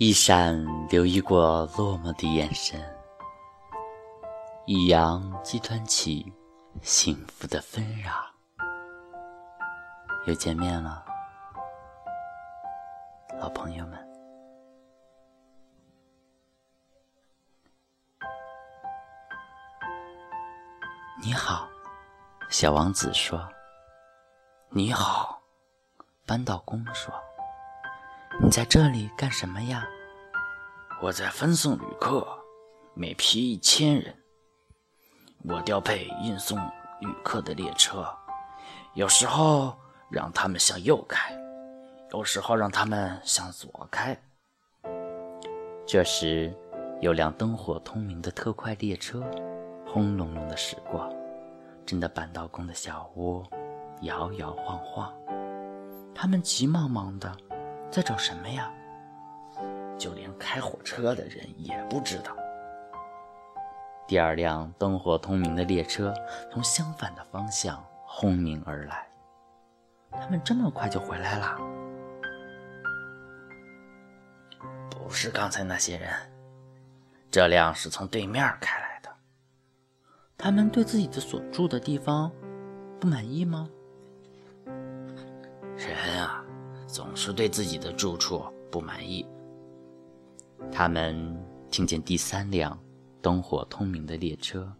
一闪留意过落寞的眼神，一扬即湍起幸福的纷扰。又见面了，老朋友们。你好，小王子说。你好，扳道工说。你在这里干什么呀？我在分送旅客，每批一千人。我调配运送旅客的列车，有时候让他们向右开，有时候让他们向左开。这时，有辆灯火通明的特快列车轰隆隆的驶过，震得板道工的小屋摇摇晃晃。他们急忙忙的。在找什么呀？就连开火车的人也不知道。第二辆灯火通明的列车从相反的方向轰鸣而来。他们这么快就回来了？不是刚才那些人，这辆是从对面开来的。他们对自己的所住的地方不满意吗？人啊！总是对自己的住处不满意。他们听见第三辆灯火通明的列车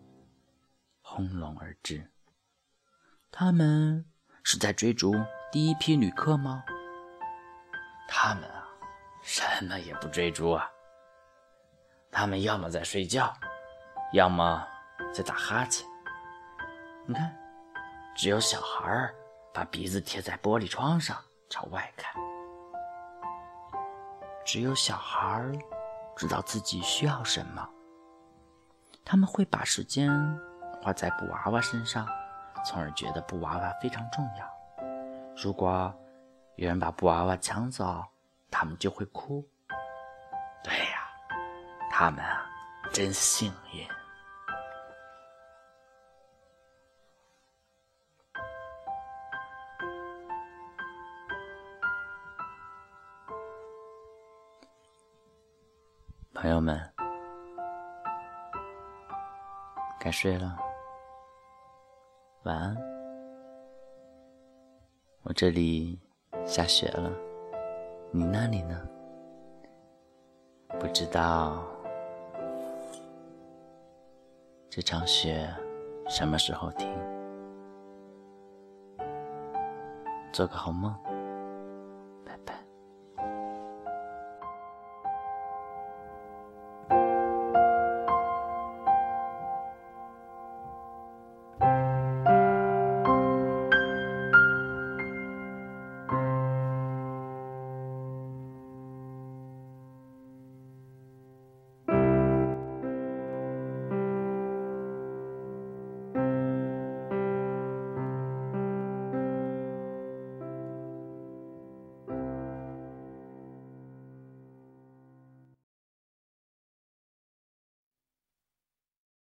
轰隆而至。他们是在追逐第一批旅客吗？他们啊，什么也不追逐啊。他们要么在睡觉，要么在打哈欠。你看，只有小孩把鼻子贴在玻璃窗上。朝外看，只有小孩知道自己需要什么。他们会把时间花在布娃娃身上，从而觉得布娃娃非常重要。如果有人把布娃娃抢走，他们就会哭。对呀，他们啊，真幸运。朋友们，该睡了，晚安。我这里下雪了，你那里呢？不知道这场雪什么时候停？做个好梦。